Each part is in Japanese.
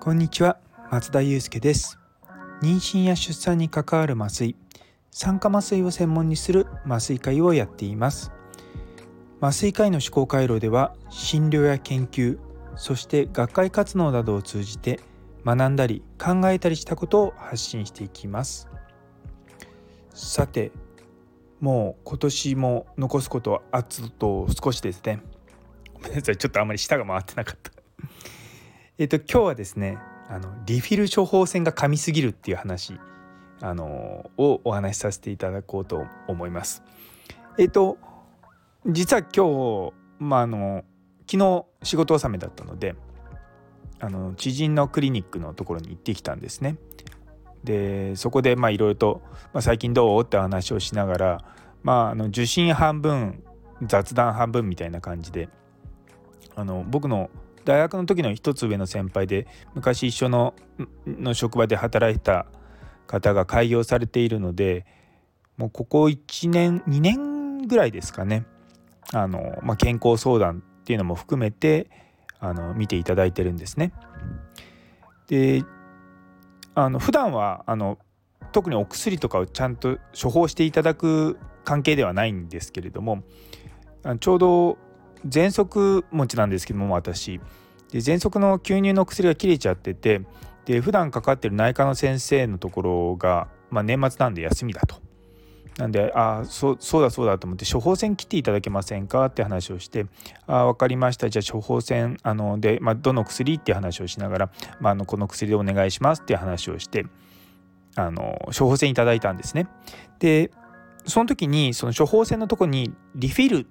こんにちは松田祐介です。妊娠や出産に関わる麻酔酸化麻酔を専門にする麻酔科医をやっています。麻酔科医の思考回路では診療や研究そして学会活動などを通じて学んだり考えたりしたことを発信していきます。さてもう今年も残すことはあと少しですねごめんなさいちょっとあんまり舌が回ってなかった えっと今日はですねあのリフィル処方箋が噛みすぎるっていう話あのをお話しさせていただこうと思います。えっと実は今日まああの昨日仕事納めだったのであの知人のクリニックのところに行ってきたんですね。でそこでいろいろと、まあ、最近どう？って話をしながら、まあ、あの受診半分雑談半分みたいな感じであの僕の大学の時の一つ上の先輩で昔一緒のの職場で働いた方が開業されているのでもうここ1年2年ぐらいですかねあの、まあ、健康相談っていうのも含めてあの見ていただいてるんですね。であの普段はあの特にお薬とかをちゃんと処方していただく関係ではないんですけれどもちょうど喘息持ちなんですけども私で喘息の吸入の薬が切れちゃっててで普段かかってる内科の先生のところが、まあ、年末なんで休みだと。なんであそそうだそうだと思って処方箋切っていただけませんかって話をしてあ分かりましたじゃあ処方箋あので、まあ、どの薬って話をしながら、まあ、あのこの薬でお願いしますって話をしてあの処方箋いただいたんですね。でその時にその処方箋のとこにリフィル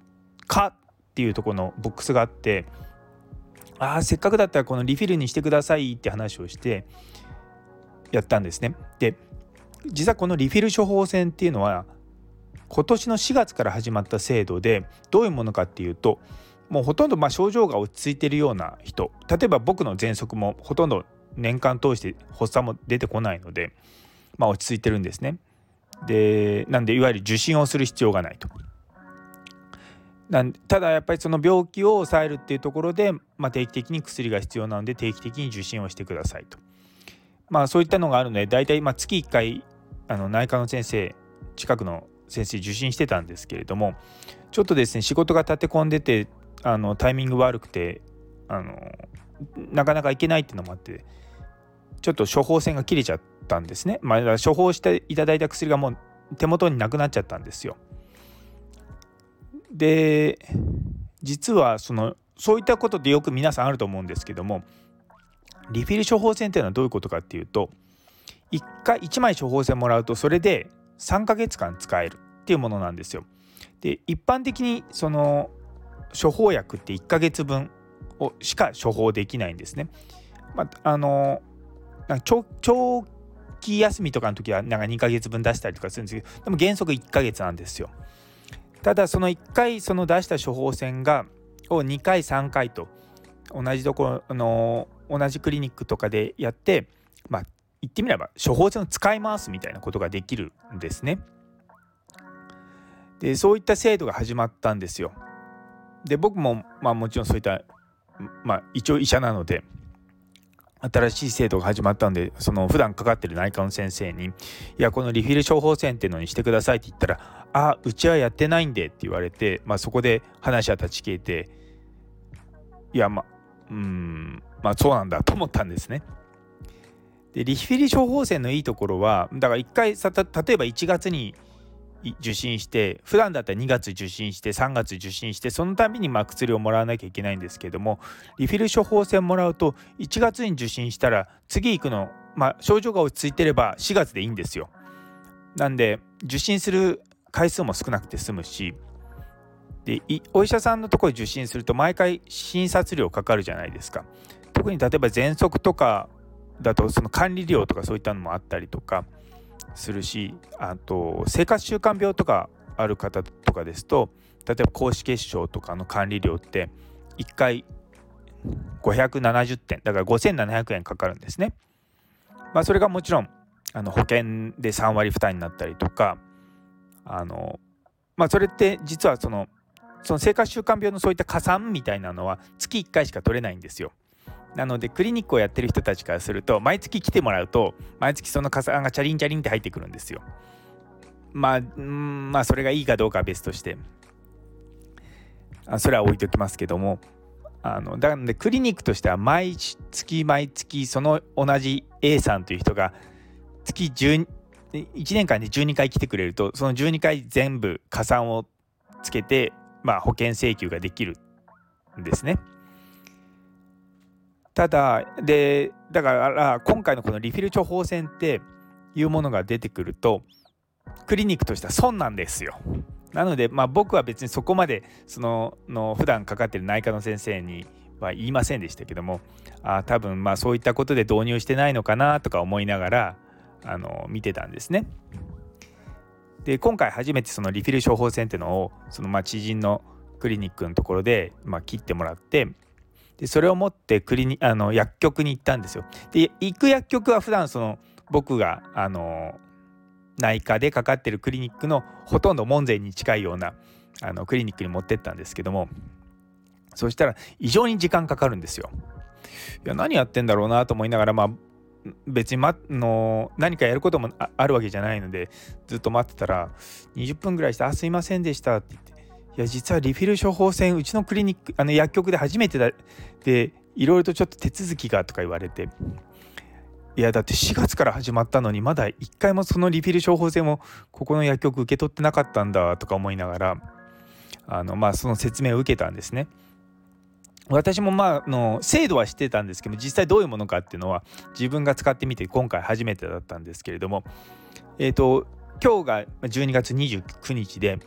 かっていうとこのボックスがあってあせっかくだったらこのリフィルにしてくださいって話をしてやったんですね。で実はこのリフィル処方箋っていうのは今年の4月から始まった制度でどういうものかっていうともうほとんどま症状が落ち着いてるような人例えば僕の喘息もほとんど年間通して発作も出てこないので、まあ、落ち着いてるんですね。でなんでいわゆる受診をする必要がないと。なんただやっぱりその病気を抑えるっていうところで、まあ、定期的に薬が必要なので定期的に受診をしてくださいと。まあそういったのがあるので大体ま月1回あの内科の先生近くの先生受診してたんですけれどもちょっとですね仕事が立て込んでてあのタイミング悪くてあのなかなか行けないっていうのもあってちょっと処方箋が切れちゃったんですね。まあ、処方していただいた薬がもう手元になくなっちゃったんですよ。で実はそのそういったことってよく皆さんあると思うんですけどもリフィル処方箋っていうのはどういうことかっていうと1回1枚処方箋もらうとそれで3ヶ月間使えるっていうものなんですよ。で一般的にその処方薬って1ヶ月分をしか処方できないんですね。まあ、あの長期休みとかの時はなんか2ヶ月分出したりとかするんですけどでも原則1ヶ月なんですよ。ただその1回その出した処方箋がを2回3回と同じところの同じクリニックとかでやってまあ言ってみれば処方箋を使い回すみたいなことができるんですね。でそういった制度が始まったんですよ。で僕もまあもちろんそういったまあ一応医者なので新しい制度が始まったんでその普段かかってる内科の先生に「いやこのリフィル処方箋っていうのにしてください」って言ったら「あうちはやってないんで」って言われて、まあ、そこで話は立ち消えていやまあうんまあそうなんだと思ったんですね。でリフィル処方箋のいいところはだから1回さ例えば1月に受診して普段だったら2月受診して3月受診してそのたびにま薬をもらわなきゃいけないんですけどもリフィル処方箋もらうと1月に受診したら次行くの、まあ、症状が落ち着いてれば4月でいいんですよ。なんで受診する回数も少なくて済むしでお医者さんのところ受診すると毎回診察料かかるじゃないですか。特に例えば喘息とかだとその管理料とかそういったのもあったりとか。するしあと生活習慣病とかある方とかですと例えば高脂血症とかの管理料って1回570点だから5700円かかるんですね。まあ、それがもちろんあの保険で3割負担になったりとかあのまあそれって実はそのその生活習慣病のそういった加算みたいなのは月1回しか取れないんですよ。なのでクリニックをやってる人たちからすると毎月来てもらうと毎月その加算がチャリンチャリンって入ってくるんですよ。まあまあそれがいいかどうかは別としてあそれは置いときますけどもあのなのでクリニックとしては毎月毎月その同じ A さんという人が月1 1年間で12回来てくれるとその12回全部加算をつけて、まあ、保険請求ができるんですね。ただでだから今回のこのリフィル処方箋っていうものが出てくるとクリニックとしては損なんですよ。なので、まあ、僕は別にそこまでそのの普段かかってる内科の先生には言いませんでしたけどもあ多分まあそういったことで導入してないのかなとか思いながらあの見てたんですね。で今回初めてそのリフィル処方箋っていうのをそのまあ知人のクリニックのところでまあ切ってもらってでそれを持ってクリニあの薬局に行ったんですよ。で行く薬局は普段その僕があの内科でかかってるクリニックのほとんど門前に近いようなあのクリニックに持ってったんですけどもそしたら異常に時間かかるんですよ。いや何やってんだろうなと思いながらまあ別に、ま、の何かやることもあるわけじゃないのでずっと待ってたら20分ぐらいして「あすいませんでした」って言って「いや実はリフィル処方箋うちのクリニックあの薬局で初めてだでいろいろとちょっと手続きが」とか言われていやだって4月から始まったのにまだ1回もそのリフィル処方箋をここの薬局受け取ってなかったんだとか思いながらあのまあその説明を受けたんですね。私もまあの制度は知ってたんですけど実際どういうものかっていうのは自分が使ってみて今回初めてだったんですけれどもえっ、ー、と今日が12月29日で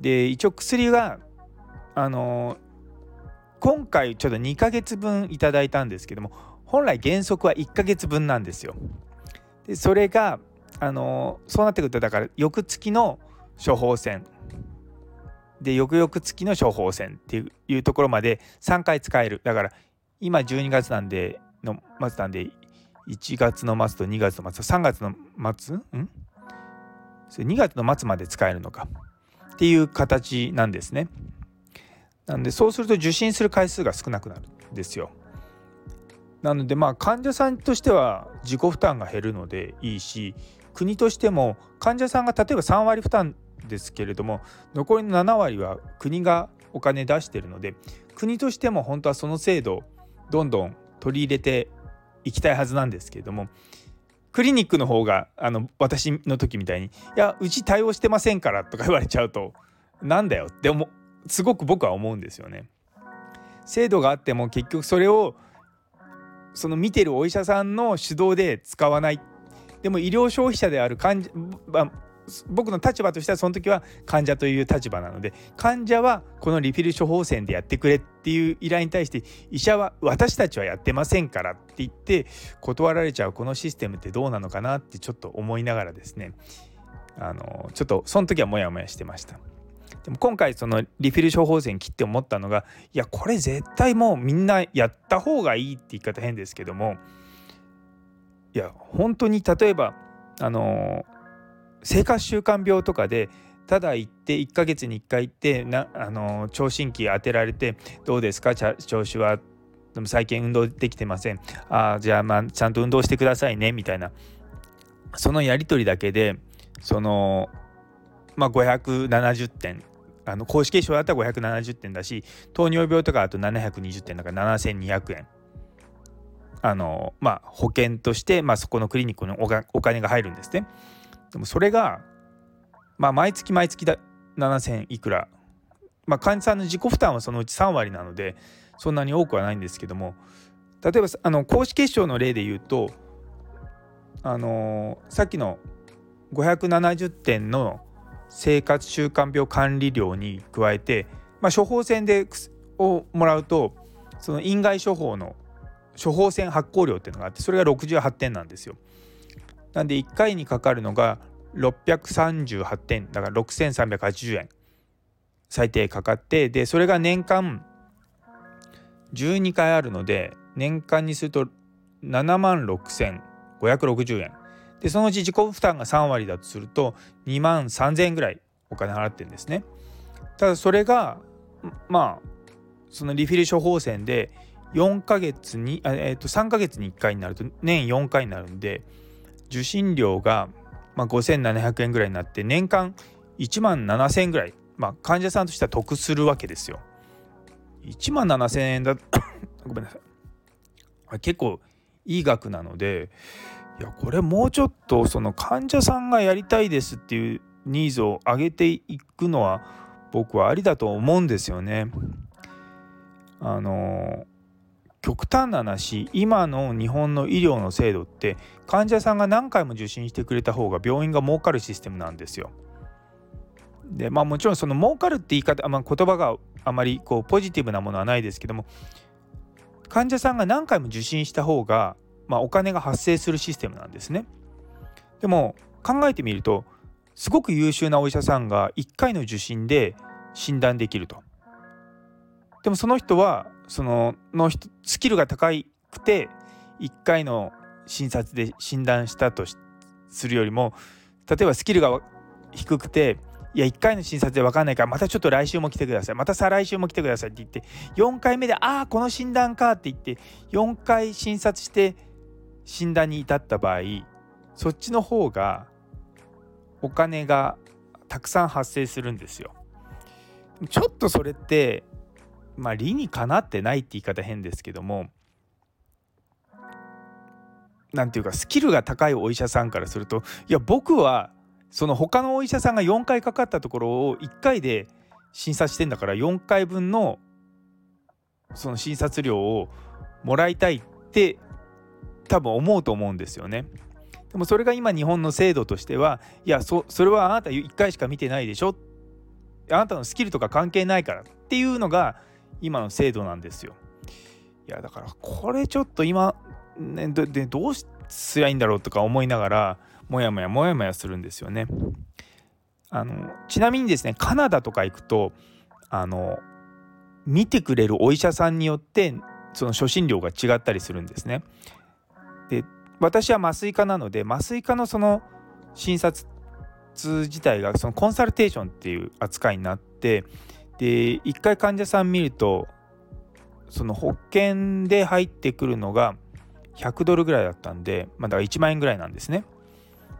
で一応薬があの今回ちょっと2ヶ月分いただいたんですけども本来原則は1ヶ月分なんですよ。でそれがあのそうなってくるとだから翌月の処方箋。で翌々月の処方箋っていうところまで3回使える。だから今12月なんでの末なんで1月の末と2月の末3月の末？ん？それ2月の末まで使えるのか。っていう形なんですね。なんでそうすると受診する回数が少なくなるんですよ。なのでまあ患者さんとしては自己負担が減るのでいいし国としても患者さんが例えば3割負担ですけれども残りの7割は国がお金出してるので国としても本当はその制度どんどん取り入れていきたいはずなんですけれどもクリニックの方があの私の時みたいに「いやうち対応してませんから」とか言われちゃうとなんだよって思すごく僕は思うんですよね。制度があっても結局それをその見てるお医者さんの主導で使わないでも医療消費者である患者、僕の立場としてはその時は患者という立場なので患者はこのリフィル処方箋でやってくれっていう依頼に対して医者は私たちはやってませんからって言って断られちゃうこのシステムってどうなのかなってちょっと思いながらですねあのちょっとその時はモヤモヤしてました。でも今回そのリフィル処方箋切って思ったのがいやこれ絶対もうみんなやった方がいいって言い方変ですけどもいや本当に例えばあの生活習慣病とかでただ行って1ヶ月に1回行ってなあの聴診器当てられて「どうですか？調子は？でも最近運動できてません」あ「じゃあまあちゃんと運動してくださいね」みたいな。そのやり取りだけでそのまあ570点。あの公式決勝だったら570点だし糖尿病とかあと720点だから7200円。あのまあ保険として、まあ、そこのクリニックのお金が入るんですね。でもそれが、まあ、毎月毎月だ7000いくら、まあ、患者さんの自己負担はそのうち3割なのでそんなに多くはないんですけども例えばあの公式決勝の例で言うとあのさっきの570点の生活習慣病管理料に加えて、まあ、処方箋でをもらうとその院外処方の処方箋発行料っていうのがあってそれが68点なんですよ。なんで1回にかかるのが638点。だから6380円。最低かかってでそれが年間12回あるので年間にすると7万6560円。でそのうち自己負担が3割だとすると2万3000円ぐらいお金払ってるんですね。ただそれがまあそのリフィル処方箋で4ヶ月に、えー、と3ヶ月に1回になると年4回になるんで受診料がまあ5700円ぐらいになって年間1万7000円ぐらい、まあ、患者さんとしては得するわけですよ。1万7000円だ ごめんなさい結構いい額なのでいやこれもうちょっとその患者さんがやりたいですっていうニーズを上げていくのは僕はありだと思うんですよね。あの極端な話今の日本の医療の制度って患者さんが何回も受診してくれた方が病院が儲かるシステムなんですよ。でまあもちろんその儲かるって言い方、まあ、言葉があまりこうポジティブなものはないですけども患者さんが何回も受診した方が、まあ、お金が発生するシステムなんですね。でも考えてみるとすごく優秀なお医者さんが1回の受診で診断できると。でもその人はそののスキルが高くて1回の診察で診断したとするよりも例えばスキルが低くていや1回の診察で分かんないからまたちょっと来週も来てくださいまた再来週も来てくださいって言って4回目でああこの診断かって言って4回診察して診断に至った場合そっちの方がお金がたくさん発生するんですよ。ちょっとそれってまあ理にかなってないって言い方変ですけども何て言うかスキルが高いお医者さんからするといや僕はその他のお医者さんが4回かかったところを1回で診察してんだから4回分のその診察料をもらいたいって多分思うと思うんですよね。でもそれが今日本の制度としてはいやそそれはあなた1回しか見てないでしょあなたのスキルとか関係ないからっていうのが今の制度なんですよ。いやだからこれちょっと今、ね、でどうすりゃいいんだろうとか思いながらもやもやもやもやするんですよね。あのちなみにですねカナダとか行くとあの見てくれるお医者さんによってその初診料が違ったりするんですね。で私は麻酔科なので麻酔科のその診察自体がそのコンサルテーションっていう扱いになってで1回患者さん見るとその保険で入ってくるのが100ドルぐらいだったんで、まあ、だから1万円ぐらいなんですね。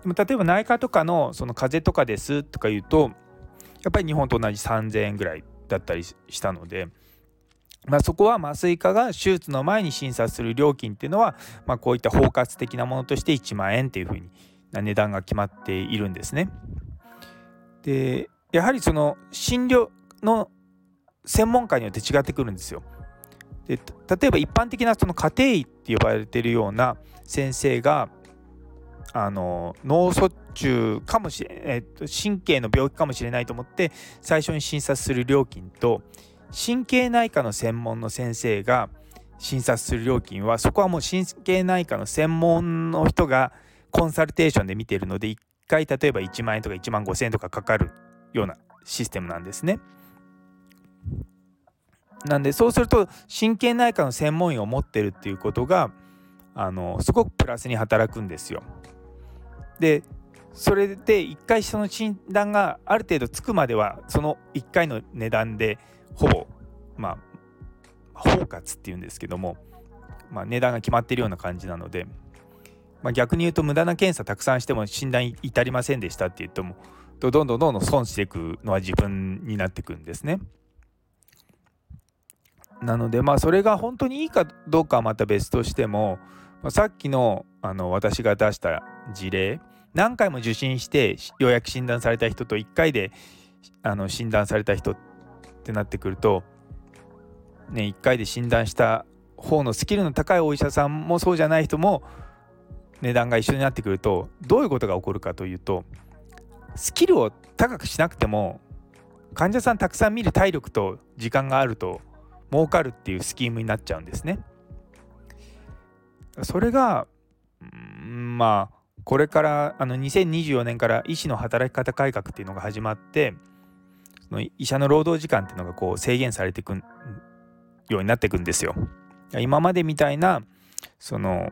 でも例えば内科とかのその風邪とかですとか言うとやっぱり日本と同じ3000円ぐらいだったりしたので、まあ、そこは麻酔科が手術の前に診察する料金っていうのは、まあ、こういった包括的なものとして1万円っていうふうにな値段が決まっているんですね。でやはりその診療の専門家によって違ってくるんですよ。で例えば一般的なその家庭医って呼ばれてるような先生があの脳卒中かもしれ、えっと、神経の病気かもしれないと思って最初に診察する料金と神経内科の専門の先生が診察する料金はそこはもう神経内科の専門の人がコンサルテーションで見てるので1回例えば1万円とか1万5千円とかかかるようなシステムなんですね。なんでそうすると神経内科の専門医を持ってるっていうことがあのすごくプラスに働くんですよ。でそれで1回その診断がある程度つくまではその1回の値段でほぼまあ包括っていうんですけども、まあ、値段が決まってるような感じなので、まあ、逆に言うと無駄な検査たくさんしても診断至りませんでしたって言ってもどんどんどんどん損していくのは自分になっていくんですね。なのでまあそれが本当にいいかどうかはまた別としても、まあ、さっきのあの私が出した事例何回も受診してようやく診断された人と1回であの診断された人ってなってくると、ね、1回で診断した方のスキルの高いお医者さんもそうじゃない人も値段が一緒になってくるとどういうことが起こるかというとスキルを高くしなくても患者さんたくさん見る体力と時間があると儲かるっていうスキームになっちゃうんですね。それが、ん、まあこれからあの2024年から医師の働き方改革っていうのが始まってその医者の労働時間っていうのがこう制限されていくようになっていくんですよ。今までみたいなその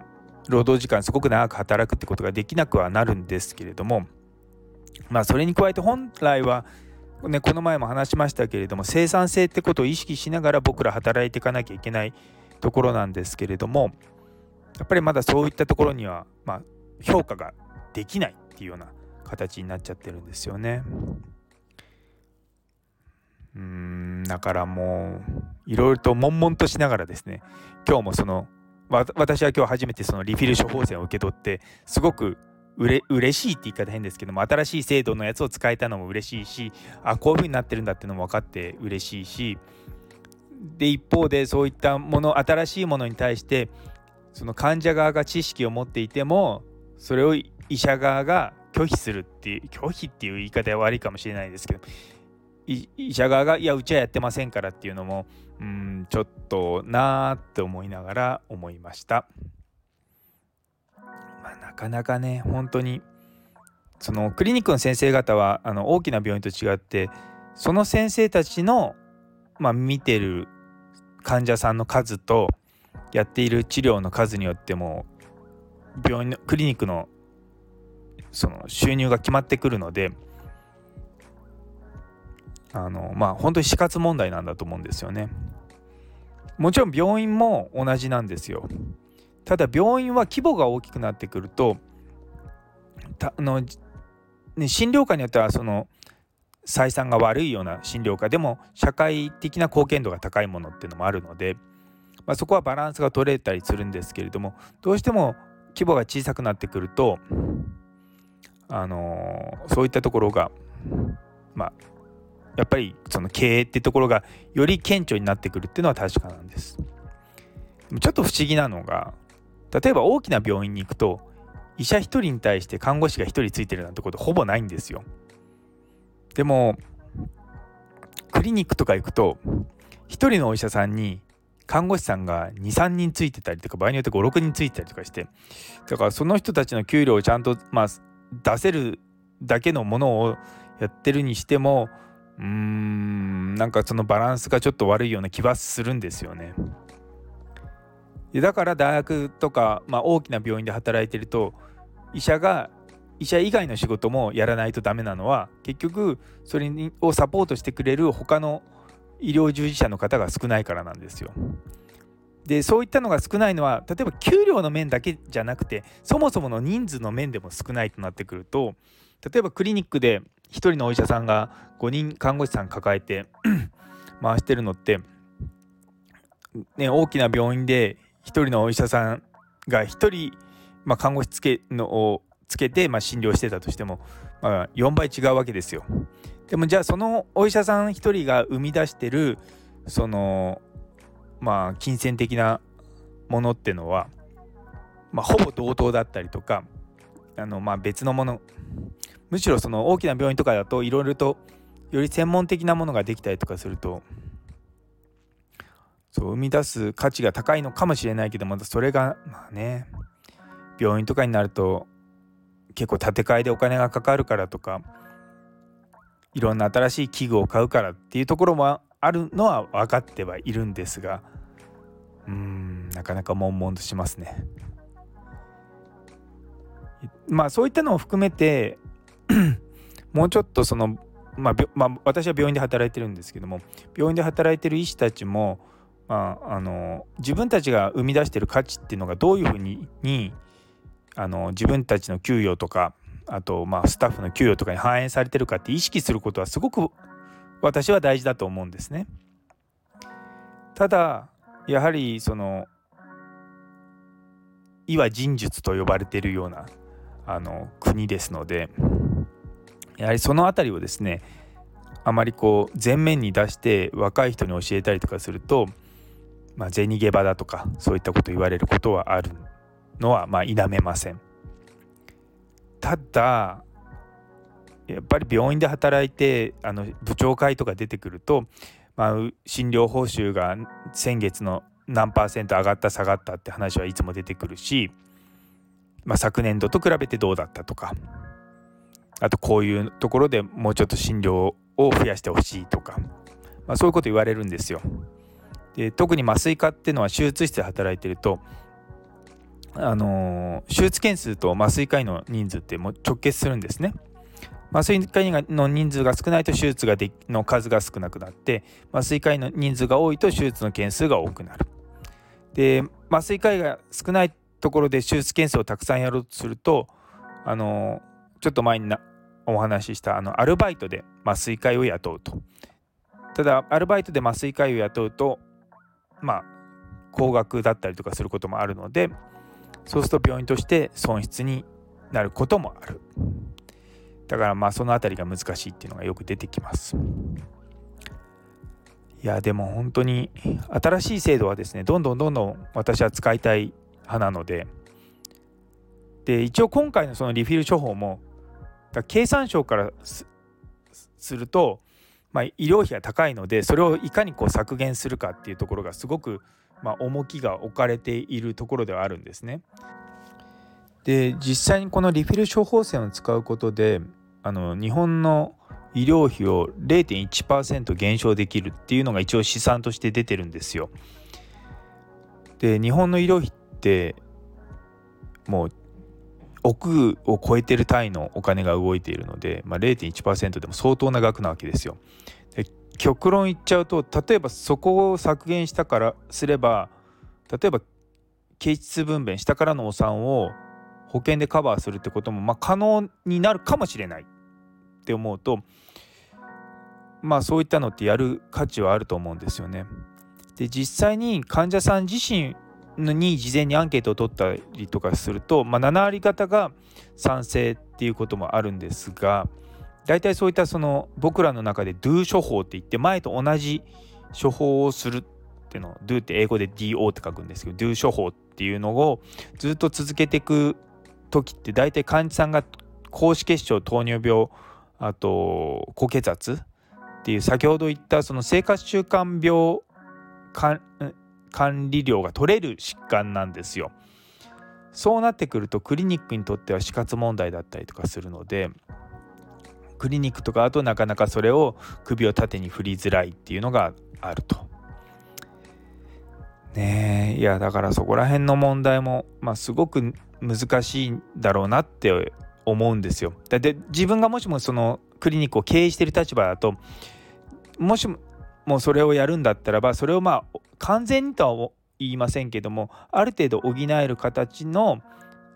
労働時間すごく長く働くってことができなくはなるんですけれどもまあそれに加えて本来はね、この前も話しましたけれども生産性ってことを意識しながら僕ら働いていかなきゃいけないところなんですけれどもやっぱりまだそういったところには、まあ、評価ができないっていうような形になっちゃってるんですよね。うんだからもういろいろと悶々としながらですね今日もその私は今日初めてそのリフィル処方箋を受け取ってすごくうれ嬉しいって言い方変ですけども新しい制度のやつを使えたのも嬉しいしあこういう風になってるんだっていうのも分かって嬉しいしで一方でそういったもの新しいものに対してその患者側が知識を持っていてもそれを医者側が拒否するっていう拒否っていう言い方は悪いかもしれないですけど医者側がいやうちはやってませんからっていうのもうんちょっとなーって思いながら思いました。まあ、なかなかね本当にそのクリニックの先生方はあの大きな病院と違ってその先生たちの、まあ、見てる患者さんの数とやっている治療の数によっても病院のクリニックのその収入が決まってくるのであのまあ本当に死活問題なんだと思うんですよね。もちろん病院も同じなんですよ。ただ病院は規模が大きくなってくるとたあの、ね、診療科によってはその採算が悪いような診療科でも社会的な貢献度が高いものっていうのもあるので、まあ、そこはバランスが取れたりするんですけれどもどうしても規模が小さくなってくるとあのそういったところがまあやっぱりその経営ってところがより顕著になってくるっていうのは確かなんです。ちょっと不思議なのが例えば大きな病院に行くと医者1人に対して看護師が1人ついてるなんてことほぼないんですよ。でもクリニックとか行くと1人のお医者さんに看護師さんが23人ついてたりとか場合によって56人ついてたりとかしてだからその人たちの給料をちゃんと、まあ、出せるだけのものをやってるにしてもうーんなんかそのバランスがちょっと悪いような気はするんですよね。だから大学とか、まあ、大きな病院で働いてると医者が医者以外の仕事もやらないとダメなのは結局それをサポートしてくれる他の医療従事者の方が少ないからなんですよ。でそういったのが少ないのは例えば給料の面だけじゃなくてそもそもの人数の面でも少ないとなってくると例えばクリニックで1人のお医者さんが5人看護師さん抱えて 回してるのって、ね、大きな病院で1人のお医者さんが1人、まあ、看護師つけのをつけて、まあ、診療してたとしても、まあ、4倍違うわけですよ。でもじゃあそのお医者さん1人が生み出してるそのまあ金銭的なものってのは、まあ、ほぼ同等だったりとかあのまあ別のものむしろその大きな病院とかだといろいろとより専門的なものができたりとかするとそう生み出す価値が高いのかもしれないけどまたそれがまあね病院とかになると結構建て替えでお金がかかるからとかいろんな新しい器具を買うからっていうところもあるのは分かってはいるんですがうーんなかなか悶々としますね。まあそういったのを含めて もうちょっとその、まあ、まあ、私は病院で働いてるんですけども病院で働いてる医師たちも、まあ、あの自分たちが生み出してる価値っていうのがどういうふうににあの自分たちの給与とかあとまあスタッフの給与とかに反映されてるかって意識することはすごく私は大事だと思うんですね。ただやはりその医は人術と呼ばれているようなあの国ですのでやはりその辺りをですねあまりこう前面に出して若い人に教えたりとかすると、まあ、銭ゲバだとかそういったこと言われることはあるのはまあ否めません。ただやっぱり病院で働いてあの部長会とか出てくると、まあ、診療報酬が先月の何パーセント上がった下がったって話はいつも出てくるし、まあ、昨年度と比べてどうだったとかあとこういうところでもうちょっと診療を増やしてほしいとか、まあ、そういうこと言われるんですよ。で特に麻酔科っていうのは手術室で働いてるとあの、手術件数と麻酔科医の人数ってもう直結するんですね。麻酔科医の人数が少ないと手術がでの数が少なくなって麻酔科医の人数が多いと手術の件数が多くなる。で麻酔科医が少ないところで手術件数をたくさんやろうとするとあのちょっと前になお話ししたあのアルバイトで麻酔科医を雇うと。ただアルバイトで麻酔科医を雇うとまあ高額だったりとかすることもあるのでそうすると病院として損失になることもある。だからまあその辺りが難しいっていうのがよく出てきます。いやでも本当に新しい制度はですねどんどんどんどん私は使いたい派なのでで一応今回のそのリフィル処方も経産省からすると、まあ、医療費が高いのでそれをいかにこう削減するかっていうところがすごく、まあ、重きが置かれているところではあるんですね。で実際にこのリフィル処方箋を使うことであの日本の医療費を0.1%減少できるっていうのが一応試算として出てるんですよ。で日本の医療費ってもう億を超えてる単位のお金が動いているので、まあ、0.1%でも相当な額なわけですよ。で極論言っちゃうと例えばそこを削減したからすれば例えば経質分娩下からのお産を保険でカバーするってこともまあ可能になるかもしれないって思うとまあそういったのってやる価値はあると思うんですよね。で実際に患者さん自身に事前にアンケートを取ったりとかすると、まあ、7割方が賛成っていうこともあるんですが大体そういったその僕らの中で Do 処方って言って前と同じ処方をするっていうのを Do って英語で DO って書くんですけど Do 処方っていうのをずっと続けていく時って大体患者さんが高脂血症糖尿病あと高血圧っていう先ほど言ったその生活習慣病管理料が取れる疾患なんですよ。そうなってくるとクリニックにとっては死活問題だったりとかするのでクリニックとかあとなかなかそれを首を縦に振りづらいっていうのがあると。ねえいやだからそこら辺の問題も、まあ、すごく難しいんだろうなって思うんですよ。だって自分がもしもそのクリニックを経営してる立場だともしもそれをやるんだったらばそれをまあ完全にとは言いませんけどもある程度補える形の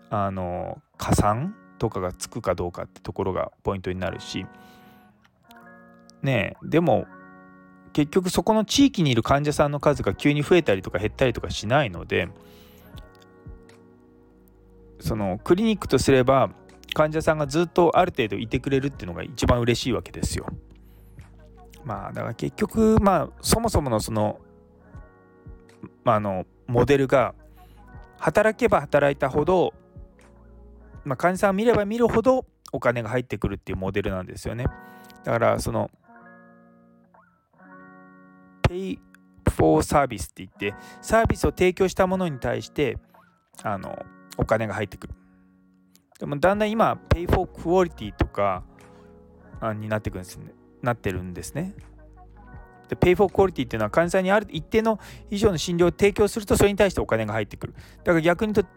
あの加算とかがつくかどうかってところがポイントになるしねえでも結局そこの地域にいる患者さんの数が急に増えたりとか減ったりとかしないのでそのクリニックとすれば患者さんがずっとある程度いてくれるっていうのが一番嬉しいわけですよ。まあだから結局まあそもそものそのまあ、のモデルが働けば働いたほど、まあ、患者さんを見れば見るほどお金が入ってくるっていうモデルなんですよね。だからその Pay for Service って言ってサービスを提供したものに対してあのお金が入ってくる。でもだんだん今 Pay for Quality とかになってくるんですね。なってるんですね。で、 pay for quality っていうのは患者さんにある一定の以上の診療を提供するとそれに対してお金が入ってくる。だから逆に言うと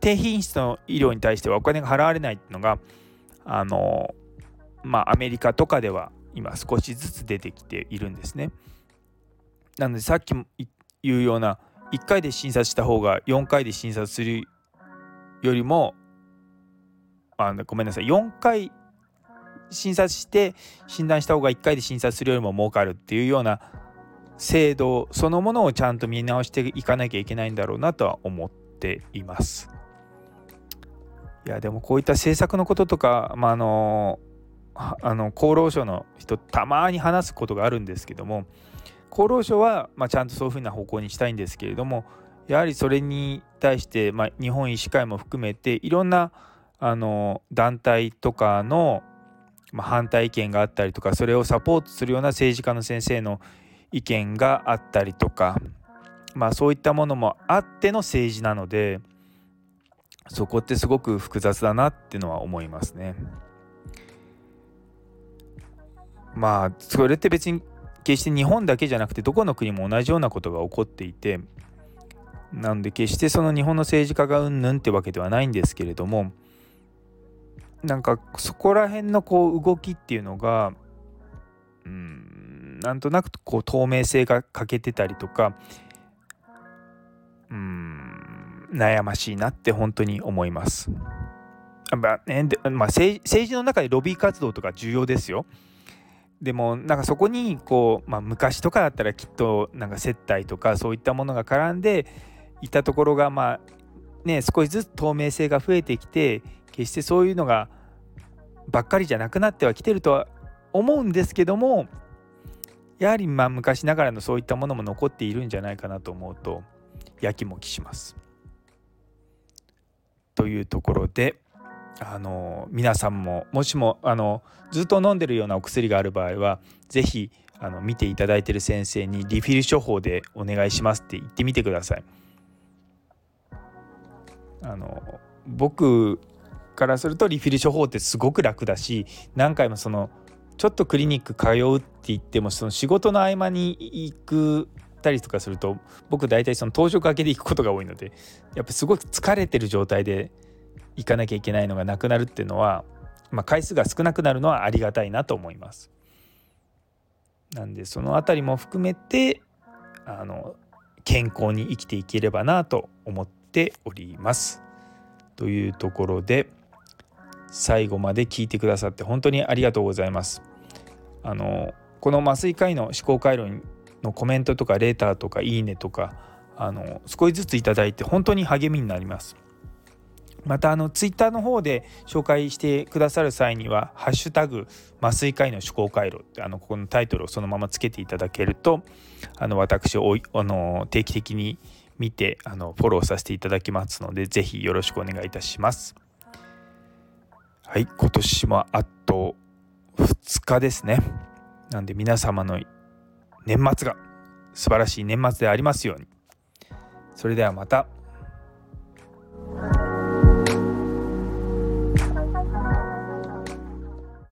低品質の医療に対してはお金が払われないっていうのがあのまあアメリカとかでは今少しずつ出てきているんですね。なのでさっきも言うような1回で診察した方が4回で診察するよりもあのごめんなさい4回診察して診断した方が1回で診察するよりも儲かるっていうような制度そのものをちゃんと見直していかなきゃいけないんだろうなとは思っています。いやでもこういった政策のこととか、まあ、あのあの厚労省の人たまに話すことがあるんですけども厚労省は、まあ、ちゃんとそういうふうな方向にしたいんですけれどもやはりそれに対して、まあ、日本医師会も含めていろんなあの団体とかのまあ、反対意見があったりとかそれをサポートするような政治家の先生の意見があったりとか、まあ、そういったものもあっての政治なのでそこってすごく複雑だなってのは思いますね。まあそれって別に決して日本だけじゃなくてどこの国も同じようなことが起こっていてなので決してその日本の政治家がうんぬんってわけではないんですけれどもなんかそこら辺のこう動きっていうのがうんなんとなくこう透明性が欠けてたりとかうん悩ましいなって本当に思います。まあねでまあ、政治の中でロビー活動とか重要ですよ。でもなんかそこにこう、まあ、昔とかだったらきっとなんか接待とかそういったものが絡んでいたところがまあね少しずつ透明性が増えてきて決してそういうのがばっかりじゃなくなってはきてるとは思うんですけどもやはりまあ昔ながらのそういったものも残っているんじゃないかなと思うとやきもきします。というところであの皆さんももしもあのずっと飲んでるようなお薬がある場合は是非あの見ていただいてる先生にリフィル処方でお願いしますって言ってみてください。あの僕からするとリフィル処方ってすごく楽だし何回もそのちょっとクリニック通うって言ってもその仕事の合間に行くたりとかすると僕大体その当直明けで行くことが多いのでやっぱすごく疲れてる状態で行かなきゃいけないのがなくなるっていうのは、まあ、回数が少なくなるのはありがたいなと思います。なんでその辺りも含めてあの健康に生きていければなと思っております。というところで最後まで聞いてくださって本当にありがとうございます。あのこの麻酔科医の思考回路のコメントとかレーターとかいいねとかあの少しずついただいて本当に励みになります。またあのツイッターの方で紹介してくださる際には「ハッシュタグ麻酔科医の思考回路」ってあのここのタイトルをそのままつけていただけるとあの私おあの定期的に見てあのフォローさせていただきますので是非よろしくお願いいたします。はい、今年もあと2日ですね。なんで皆様の年末が素晴らしい年末でありますように。それではまた。